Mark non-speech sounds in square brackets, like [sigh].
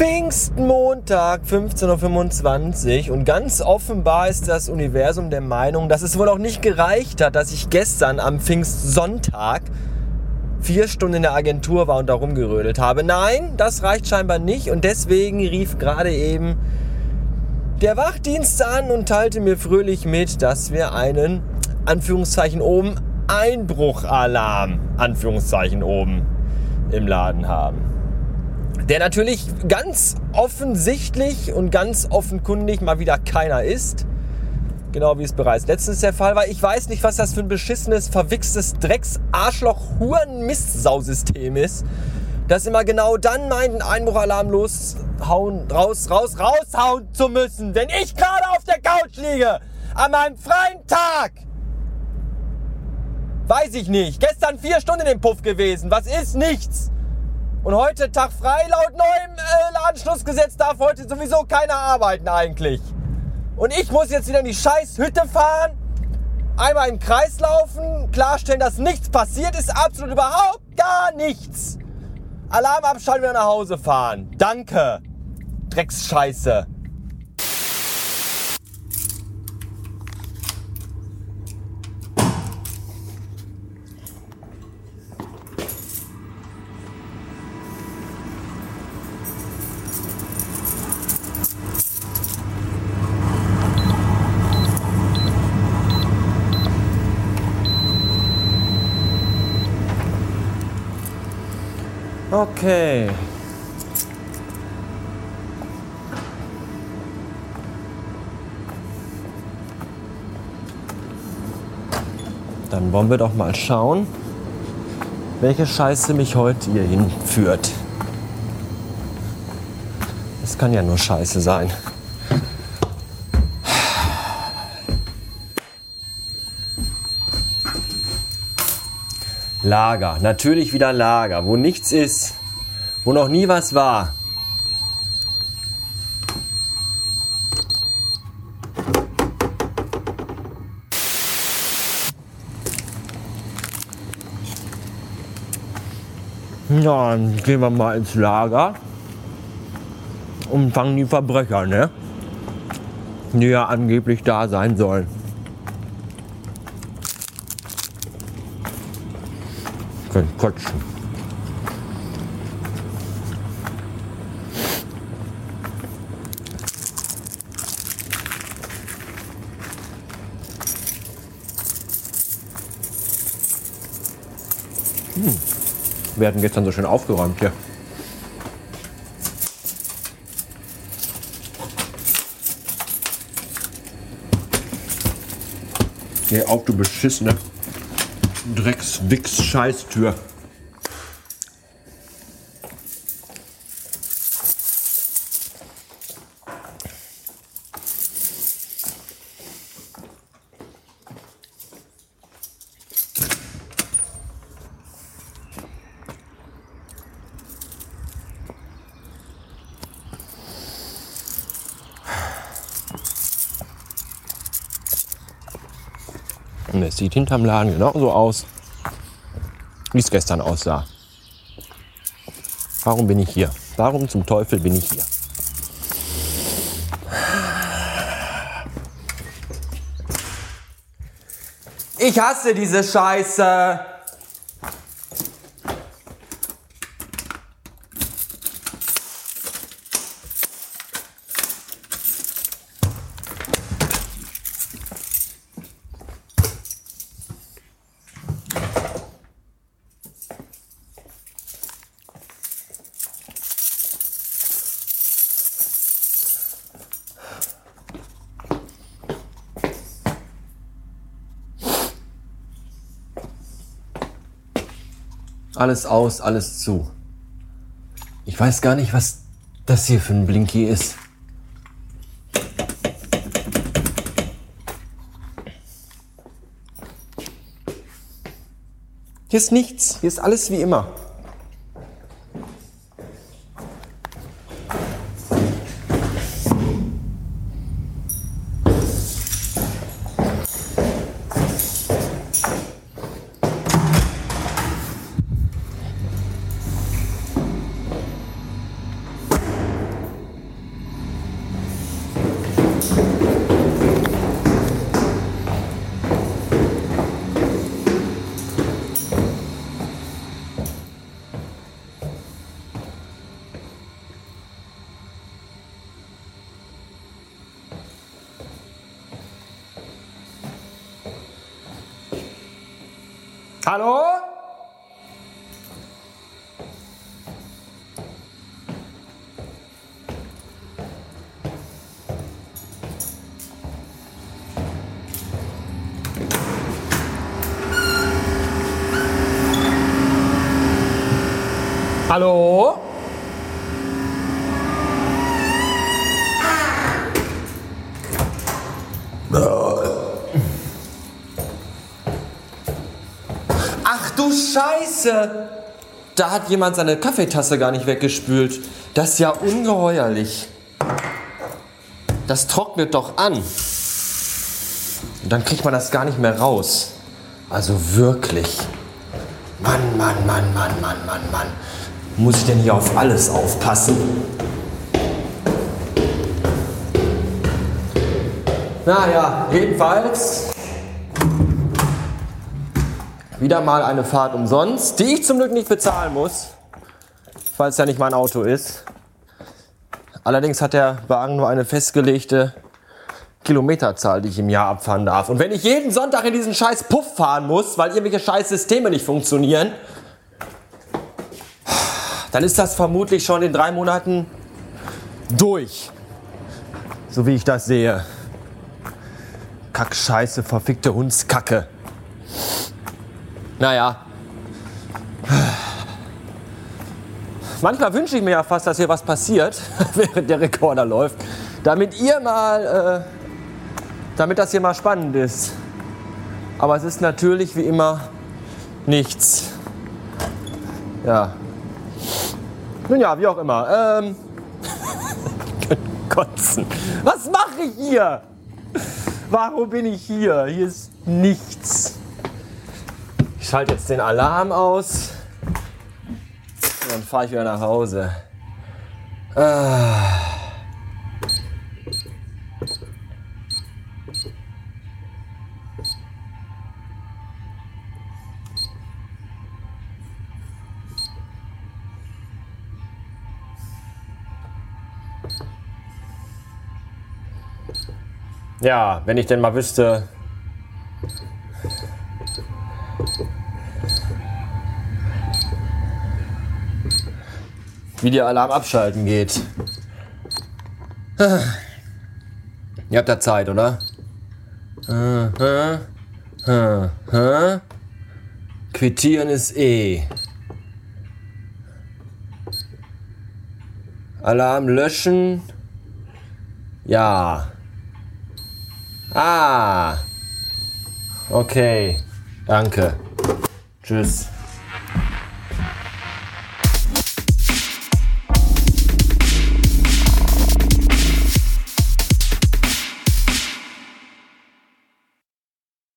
Pfingstmontag 15.25 Uhr und ganz offenbar ist das Universum der Meinung, dass es wohl auch nicht gereicht hat, dass ich gestern am Pfingstsonntag vier Stunden in der Agentur war und da rumgerödelt habe. Nein, das reicht scheinbar nicht. Und deswegen rief gerade eben der Wachdienst an und teilte mir fröhlich mit, dass wir einen, Anführungszeichen oben, Einbruchalarm, Anführungszeichen oben, im Laden haben der natürlich ganz offensichtlich und ganz offenkundig mal wieder keiner ist. Genau wie es bereits letztens der Fall war. Ich weiß nicht, was das für ein beschissenes, verwichstes Drecks, Arschloch, Huren, Mistsausystem ist, das immer genau dann meint, einen Einbruchalarm loshauen, raus, raus, raushauen zu müssen, wenn ich gerade auf der Couch liege, an meinem freien Tag. Weiß ich nicht. Gestern vier Stunden im Puff gewesen. Was ist nichts? Und heute Tag frei, laut neuem äh, Anschlussgesetz darf heute sowieso keiner arbeiten eigentlich. Und ich muss jetzt wieder in die scheiß Hütte fahren, einmal im Kreis laufen, klarstellen, dass nichts passiert ist, absolut überhaupt gar nichts. Alarm abschalten, wieder nach Hause fahren. Danke. Drecksscheiße. Okay. Dann wollen wir doch mal schauen, welche Scheiße mich heute hier hinführt. Es kann ja nur Scheiße sein. Lager, natürlich wieder Lager, wo nichts ist, wo noch nie was war. Ja, dann gehen wir mal ins Lager und fangen die Verbrecher, ne? Die ja angeblich da sein sollen. Können kotzen. Hm. Wir hatten gestern so schön aufgeräumt hier. Geh auf, du beschissene Drecks-Wix-Scheißtür. Es sieht hinterm Laden genauso aus, wie es gestern aussah. Warum bin ich hier? Warum zum Teufel bin ich hier? Ich hasse diese Scheiße. Alles aus, alles zu. Ich weiß gar nicht, was das hier für ein Blinky ist. Hier ist nichts. Hier ist alles wie immer. Hallo? Hallo? Du Scheiße! Da hat jemand seine Kaffeetasse gar nicht weggespült. Das ist ja ungeheuerlich. Das trocknet doch an. Und dann kriegt man das gar nicht mehr raus. Also wirklich. Mann, Mann, Mann, Mann, Mann, Mann, Mann. Muss ich denn hier auf alles aufpassen? Naja, jedenfalls wieder mal eine Fahrt umsonst, die ich zum Glück nicht bezahlen muss, weil es ja nicht mein Auto ist. Allerdings hat der Wagen nur eine festgelegte Kilometerzahl, die ich im Jahr abfahren darf. Und wenn ich jeden Sonntag in diesen scheiß Puff fahren muss, weil irgendwelche scheiß Systeme nicht funktionieren, dann ist das vermutlich schon in drei Monaten durch. So wie ich das sehe. Kackscheiße, verfickte Hundskacke. Naja. Manchmal wünsche ich mir ja fast, dass hier was passiert, [laughs] während der Rekorder läuft, damit ihr mal, äh, damit das hier mal spannend ist. Aber es ist natürlich wie immer nichts. Ja. Nun ja, wie auch immer. Ähm. [laughs] Kotzen. Was mache ich hier? Warum bin ich hier? Hier ist nichts. Ich schalte jetzt den Alarm aus. Und dann fahre ich wieder nach Hause. Ah. Ja, wenn ich denn mal wüsste. Wie der Alarm abschalten geht. Ihr habt da Zeit, oder? Quittieren ist eh. Alarm löschen. Ja. Ah. Okay. Danke. Tschüss.